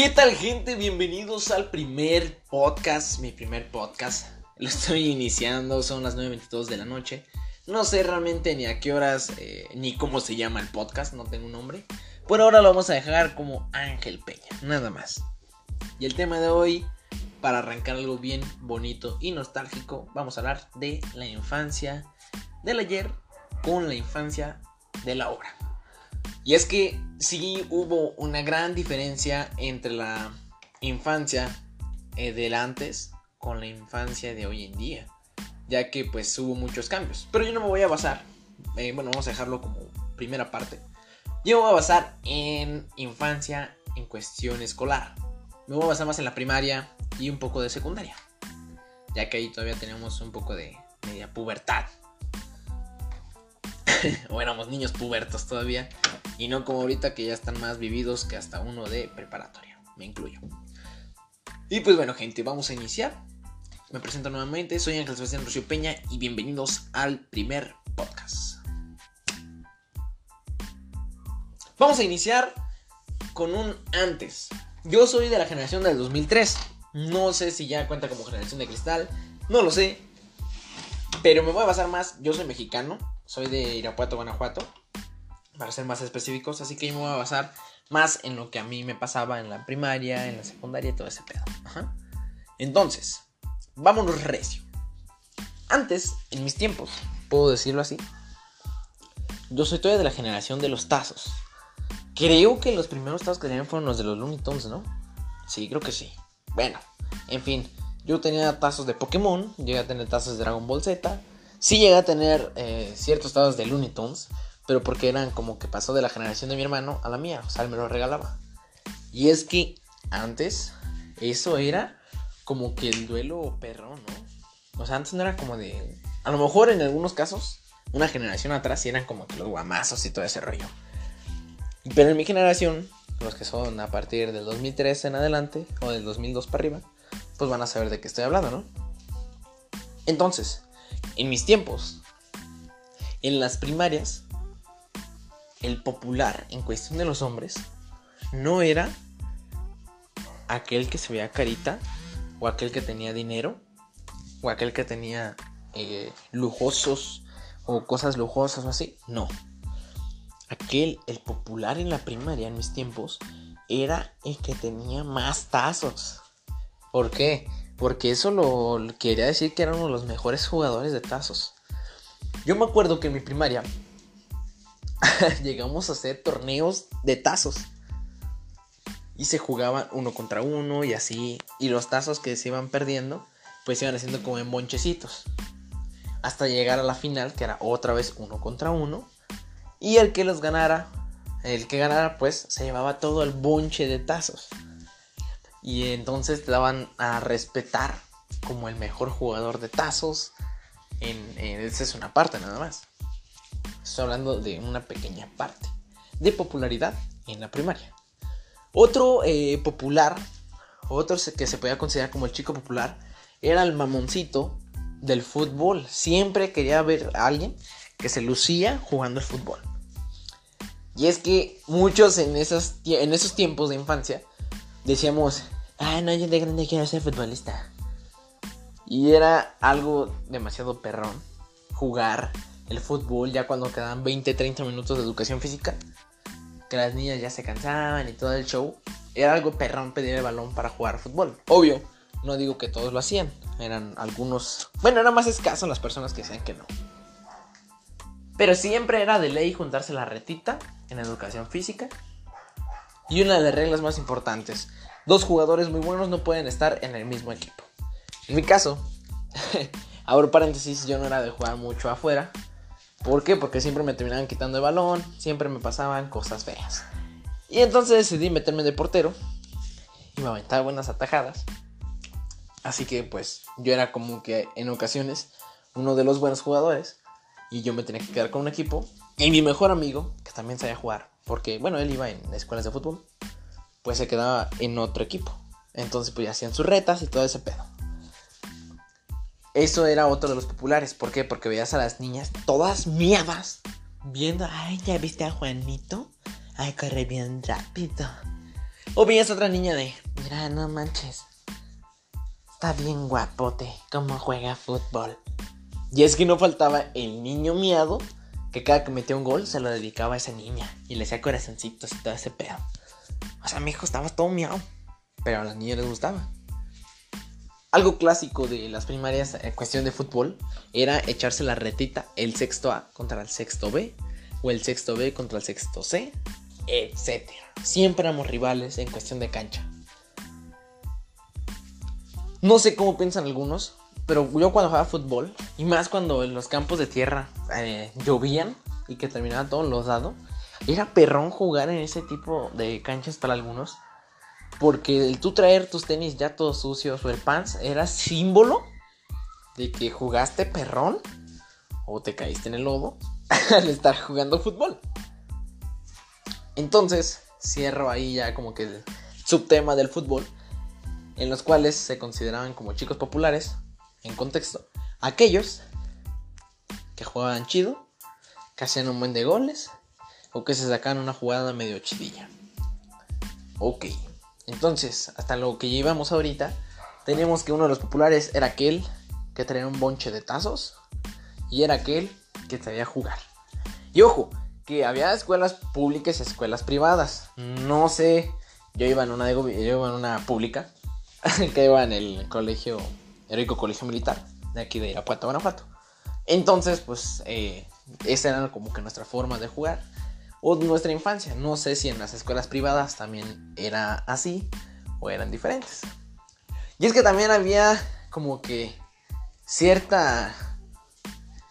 ¿Qué tal gente? Bienvenidos al primer podcast, mi primer podcast. Lo estoy iniciando, son las 9.22 de la noche. No sé realmente ni a qué horas eh, ni cómo se llama el podcast, no tengo un nombre. Por ahora lo vamos a dejar como Ángel Peña, nada más. Y el tema de hoy, para arrancar algo bien bonito y nostálgico, vamos a hablar de la infancia del ayer con la infancia de la hora. Y es que sí hubo una gran diferencia entre la infancia eh, del antes con la infancia de hoy en día. Ya que pues hubo muchos cambios. Pero yo no me voy a basar. Eh, bueno, vamos a dejarlo como primera parte. Yo me voy a basar en infancia en cuestión escolar. Me voy a basar más en la primaria y un poco de secundaria. Ya que ahí todavía tenemos un poco de media pubertad. o éramos niños pubertos todavía. Y no como ahorita que ya están más vividos que hasta uno de preparatoria. Me incluyo. Y pues bueno, gente, vamos a iniciar. Me presento nuevamente, soy Ángel Sebastián Rocío Peña y bienvenidos al primer podcast. Vamos a iniciar con un antes. Yo soy de la generación del 2003. No sé si ya cuenta como generación de cristal. No lo sé. Pero me voy a basar más. Yo soy mexicano. Soy de Irapuato, Guanajuato para ser más específicos, así que yo me voy a basar más en lo que a mí me pasaba en la primaria, en la secundaria y todo ese pedo. Entonces, vámonos recio. Antes, en mis tiempos, puedo decirlo así, yo soy todavía de la generación de los tazos. Creo que los primeros tazos que tenían fueron los de los Looney Tunes, ¿no? Sí, creo que sí. Bueno, en fin, yo tenía tazos de Pokémon, llegué a tener tazos de Dragon Ball Z, sí llegué a tener eh, ciertos tazos de Looney Tunes, pero porque eran como que pasó de la generación de mi hermano a la mía, o sea, él me lo regalaba. Y es que antes eso era como que el duelo perrón, ¿no? O sea, antes no era como de... A lo mejor en algunos casos, una generación atrás eran como que los guamazos y todo ese rollo. Pero en mi generación, los que son a partir del 2003 en adelante, o del 2002 para arriba, pues van a saber de qué estoy hablando, ¿no? Entonces, en mis tiempos, en las primarias, el popular en cuestión de los hombres no era aquel que se veía carita o aquel que tenía dinero o aquel que tenía eh, lujosos o cosas lujosas o así. No. Aquel, el popular en la primaria en mis tiempos, era el que tenía más tazos. ¿Por qué? Porque eso lo quería decir que era uno de los mejores jugadores de tazos. Yo me acuerdo que en mi primaria llegamos a hacer torneos de tazos. Y se jugaban uno contra uno y así. Y los tazos que se iban perdiendo, pues se iban haciendo como en bonchecitos. Hasta llegar a la final, que era otra vez uno contra uno. Y el que los ganara, el que ganara, pues se llevaba todo el bonche de tazos. Y entonces te daban a respetar como el mejor jugador de tazos. En, esa es una parte nada más. Estoy hablando de una pequeña parte de popularidad en la primaria. Otro eh, popular, otro que se podía considerar como el chico popular, era el mamoncito del fútbol. Siempre quería ver a alguien que se lucía jugando el fútbol. Y es que muchos en, esos, en esos tiempos de infancia decíamos, ay, no, yo de grande quiero ser futbolista. Y era algo demasiado perrón jugar el fútbol ya cuando quedaban 20, 30 minutos de educación física, que las niñas ya se cansaban y todo el show, era algo perrón pedir el balón para jugar fútbol. Obvio, no digo que todos lo hacían, eran algunos, bueno, era más escaso las personas que decían que no. Pero siempre era de ley juntarse la retita en educación física. Y una de las reglas más importantes, dos jugadores muy buenos no pueden estar en el mismo equipo. En mi caso, abro paréntesis, yo no era de jugar mucho afuera, ¿Por qué? Porque siempre me terminaban quitando el balón, siempre me pasaban cosas feas. Y entonces decidí meterme de portero y me aventaba buenas atajadas. Así que pues yo era como que en ocasiones uno de los buenos jugadores y yo me tenía que quedar con un equipo. Y mi mejor amigo, que también sabía jugar, porque bueno, él iba en escuelas de fútbol, pues se quedaba en otro equipo. Entonces pues hacían sus retas y todo ese pedo. Eso era otro de los populares. ¿Por qué? Porque veías a las niñas todas miadas viendo, ay, ¿ya viste a Juanito? Ay, corre bien rápido. O veías a otra niña de, mira, no manches. Está bien guapote, cómo juega fútbol. Y es que no faltaba el niño miado que cada que metía un gol se lo dedicaba a esa niña y le hacía corazoncitos y todo ese pedo. O sea, mi hijo estaba todo miado, pero a las niñas les gustaba. Algo clásico de las primarias en cuestión de fútbol era echarse la retita el sexto A contra el sexto B o el sexto B contra el sexto C, etc. Siempre éramos rivales en cuestión de cancha. No sé cómo piensan algunos, pero yo cuando jugaba fútbol, y más cuando en los campos de tierra eh, llovían y que terminaba todo losado, era perrón jugar en ese tipo de canchas para algunos. Porque el tú traer tus tenis ya todos sucios o el pants era símbolo de que jugaste perrón o te caíste en el lodo al estar jugando fútbol. Entonces, cierro ahí ya como que el subtema del fútbol, en los cuales se consideraban como chicos populares, en contexto, aquellos que jugaban chido, que hacían un buen de goles o que se sacaban una jugada medio chidilla. Ok, entonces, hasta lo que llevamos ahorita, tenemos que uno de los populares era aquel que traía un bonche de tazos y era aquel que sabía jugar. Y ojo, que había escuelas públicas y escuelas privadas. No sé, yo iba en una, de, yo iba en una pública, que iba en el colegio, heroico colegio militar, de aquí de Irapuato, Guanajuato. Entonces, pues, eh, esa era como que nuestra forma de jugar o nuestra infancia. No sé si en las escuelas privadas también era así o eran diferentes. Y es que también había como que cierta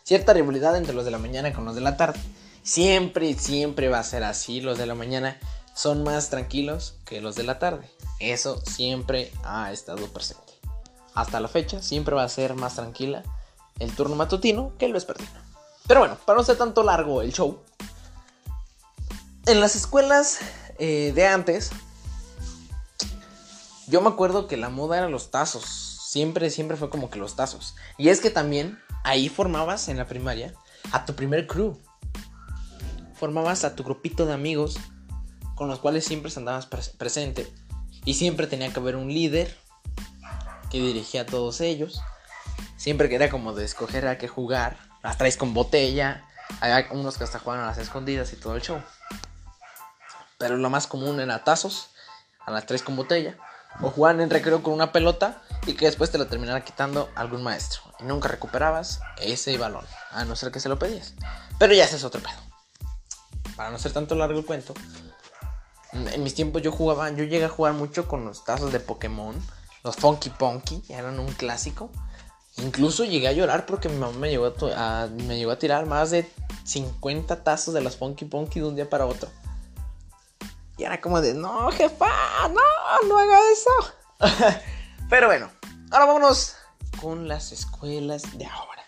cierta rivalidad entre los de la mañana con los de la tarde. Siempre, siempre va a ser así. Los de la mañana son más tranquilos que los de la tarde. Eso siempre ha estado presente. Hasta la fecha siempre va a ser más tranquila el turno matutino que el vespertino. Pero bueno, para no ser tanto largo el show, en las escuelas eh, de antes, yo me acuerdo que la moda era los tazos. Siempre, siempre fue como que los tazos. Y es que también ahí formabas en la primaria a tu primer crew. Formabas a tu grupito de amigos con los cuales siempre andabas presente. Y siempre tenía que haber un líder que dirigía a todos ellos. Siempre que era como de escoger a qué jugar. Las traes con botella. Hay unos que hasta jugaban a las escondidas y todo el show. Pero lo más común era tazos, a las tres con botella. O jugaban en recreo con una pelota y que después te lo terminara quitando algún maestro. Y nunca recuperabas ese balón, a no ser que se lo pedías. Pero ya ese es otro pedo. Para no ser tanto largo el cuento, en mis tiempos yo jugaba, yo llegué a jugar mucho con los tazos de Pokémon. Los Funky Punky eran un clásico. Incluso llegué a llorar porque mi mamá me llegó a, me llegó a tirar más de 50 tazos de los Funky Punky de un día para otro. Y era como de, no, jefa, no, no haga eso. Pero bueno, ahora vámonos con las escuelas de ahora.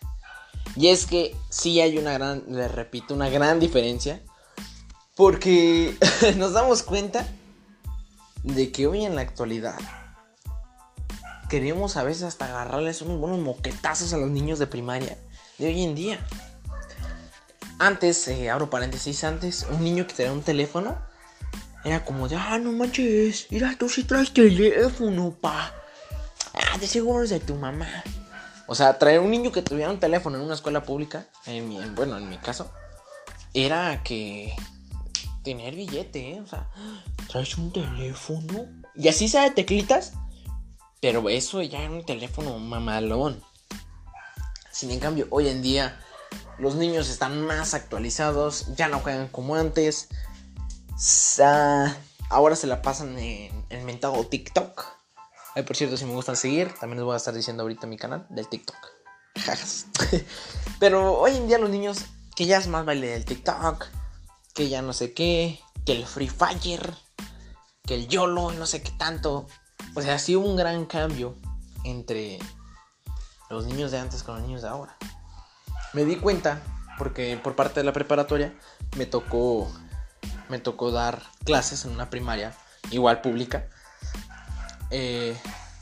Y es que sí hay una gran, les repito, una gran diferencia. Porque nos damos cuenta de que hoy en la actualidad queremos a veces hasta agarrarles unos buenos moquetazos a los niños de primaria de hoy en día. Antes, eh, abro paréntesis, antes un niño que tenía un teléfono era como de, ah, no manches, mira, tú sí traes teléfono, pa. Ah, de seguro es de tu mamá. O sea, traer un niño que tuviera un teléfono en una escuela pública, en bueno, en mi caso, era que tener billete, ¿eh? O sea, traes un teléfono. Y así sea de teclitas, pero eso ya era un teléfono mamalón. Sin en cambio, hoy en día los niños están más actualizados, ya no juegan como antes ahora se la pasan en el mentado TikTok. Ay, por cierto, si me gustan seguir, también les voy a estar diciendo ahorita mi canal del TikTok. Pero hoy en día los niños, que ya es más baile del TikTok, que ya no sé qué, que el Free Fire, que el YOLO, no sé qué tanto. O sea, ha sido un gran cambio entre los niños de antes con los niños de ahora. Me di cuenta, porque por parte de la preparatoria me tocó me tocó dar clases en una primaria, igual pública. Eh,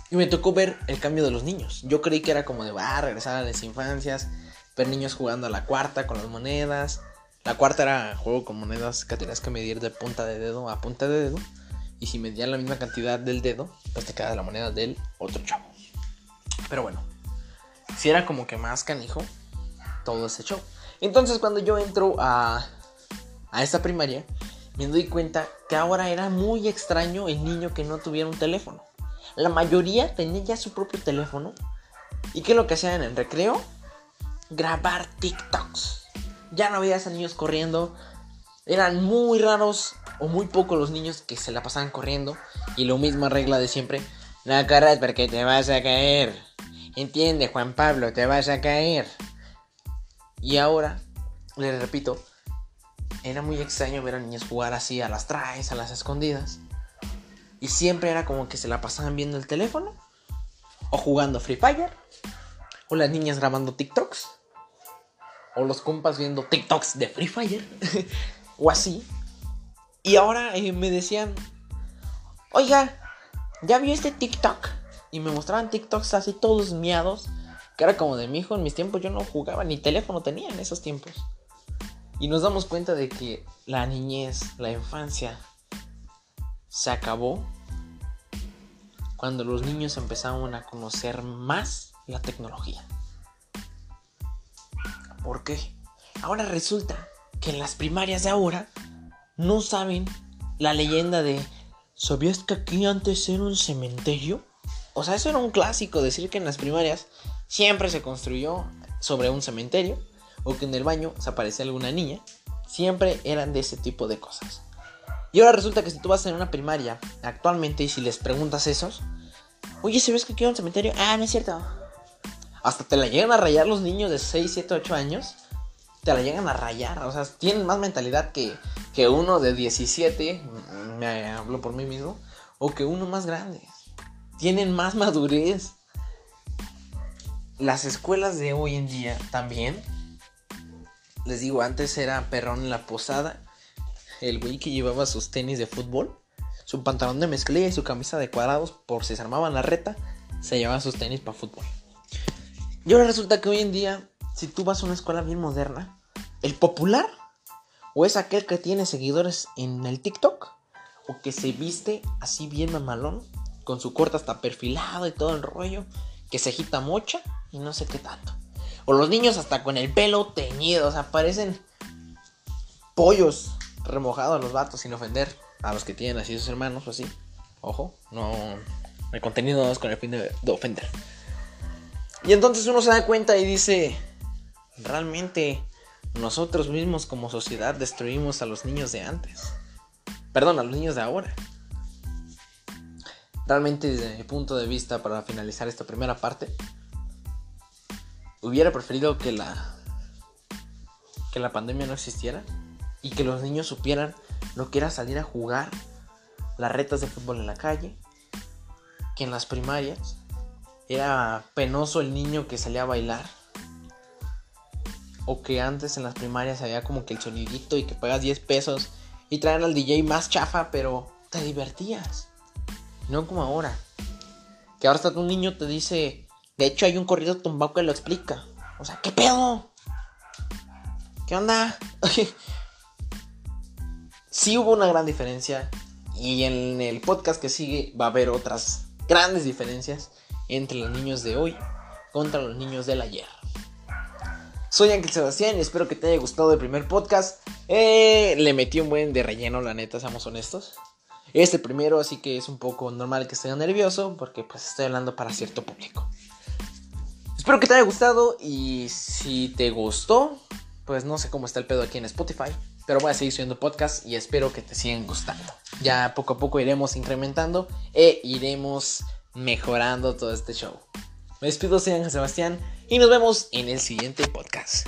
y me tocó ver el cambio de los niños. Yo creí que era como de, va, a regresar a las infancias, ver niños jugando a la cuarta con las monedas. La cuarta era juego con monedas que tenías que medir de punta de dedo a punta de dedo. Y si medían la misma cantidad del dedo, pues te queda la moneda del otro chavo. Pero bueno, si era como que más canijo todo ese show. Entonces cuando yo entro a, a esta primaria, me doy cuenta que ahora era muy extraño el niño que no tuviera un teléfono. La mayoría tenía ya su propio teléfono. ¿Y qué es lo que hacían en el recreo? Grabar TikToks. Ya no veías a niños corriendo. Eran muy raros o muy pocos los niños que se la pasaban corriendo. Y lo misma regla de siempre. No corras porque te vas a caer. Entiende, Juan Pablo, te vas a caer. Y ahora, les repito, era muy extraño ver a niños jugar así a las traes, a las escondidas. Y siempre era como que se la pasaban viendo el teléfono. O jugando Free Fire. O las niñas grabando TikToks. O los compas viendo TikToks de Free Fire. o así. Y ahora eh, me decían, oiga, ¿ya vio este TikTok? Y me mostraban TikToks así todos miados. Que era como de mi hijo, en mis tiempos yo no jugaba, ni teléfono tenía en esos tiempos. Y nos damos cuenta de que la niñez, la infancia, se acabó cuando los niños empezaron a conocer más la tecnología. ¿Por qué? Ahora resulta que en las primarias de ahora no saben la leyenda de ¿Sabías que aquí antes era un cementerio? O sea, eso era un clásico, decir que en las primarias siempre se construyó sobre un cementerio o que en el baño se aparecía alguna niña. Siempre eran de ese tipo de cosas. Y ahora resulta que si tú vas en una primaria actualmente y si les preguntas esos, oye, ¿sabes que hay un cementerio? Ah, no es cierto. Hasta te la llegan a rayar los niños de 6, 7, 8 años. Te la llegan a rayar. O sea, tienen más mentalidad que, que uno de 17. Me hablo por mí mismo. O que uno más grande. Tienen más madurez. Las escuelas de hoy en día también. Les digo, antes era perrón en la posada. El güey que llevaba sus tenis de fútbol. Su pantalón de mezclilla y su camisa de cuadrados. Por si se armaban la reta. Se llevaban sus tenis para fútbol. Y ahora resulta que hoy en día, si tú vas a una escuela bien moderna, el popular o es aquel que tiene seguidores en el TikTok o que se viste así bien mamalón, con su corte hasta perfilado y todo el rollo, que se agita mocha y no sé qué tanto. O los niños hasta con el pelo teñido, o sea, parecen pollos remojados los vatos sin ofender a los que tienen así sus hermanos o así. Ojo, no, el contenido no es con el fin de, de ofender. Y entonces uno se da cuenta y dice, realmente nosotros mismos como sociedad destruimos a los niños de antes. Perdón, a los niños de ahora. Realmente desde mi punto de vista, para finalizar esta primera parte, hubiera preferido que la que la pandemia no existiera y que los niños supieran lo que era salir a jugar las retas de fútbol en la calle, que en las primarias era penoso el niño que salía a bailar. O que antes en las primarias había como que el sonidito y que pagas 10 pesos y traen al DJ más chafa, pero te divertías. No como ahora. Que ahora hasta un niño te dice, de hecho hay un corrido tumbado que lo explica. O sea, ¿qué pedo? ¿Qué onda? sí hubo una gran diferencia y en el podcast que sigue va a haber otras grandes diferencias entre los niños de hoy contra los niños del ayer. Soy Ángel Sebastián y espero que te haya gustado el primer podcast. Eh, le metí un buen de relleno, la neta, seamos honestos. Este primero, así que es un poco normal que esté nervioso porque pues estoy hablando para cierto público. Espero que te haya gustado y si te gustó, pues no sé cómo está el pedo aquí en Spotify, pero voy a seguir subiendo podcast y espero que te sigan gustando. Ya poco a poco iremos incrementando e iremos mejorando todo este show. Me despido, soy Ángel Sebastián y nos vemos en el siguiente podcast.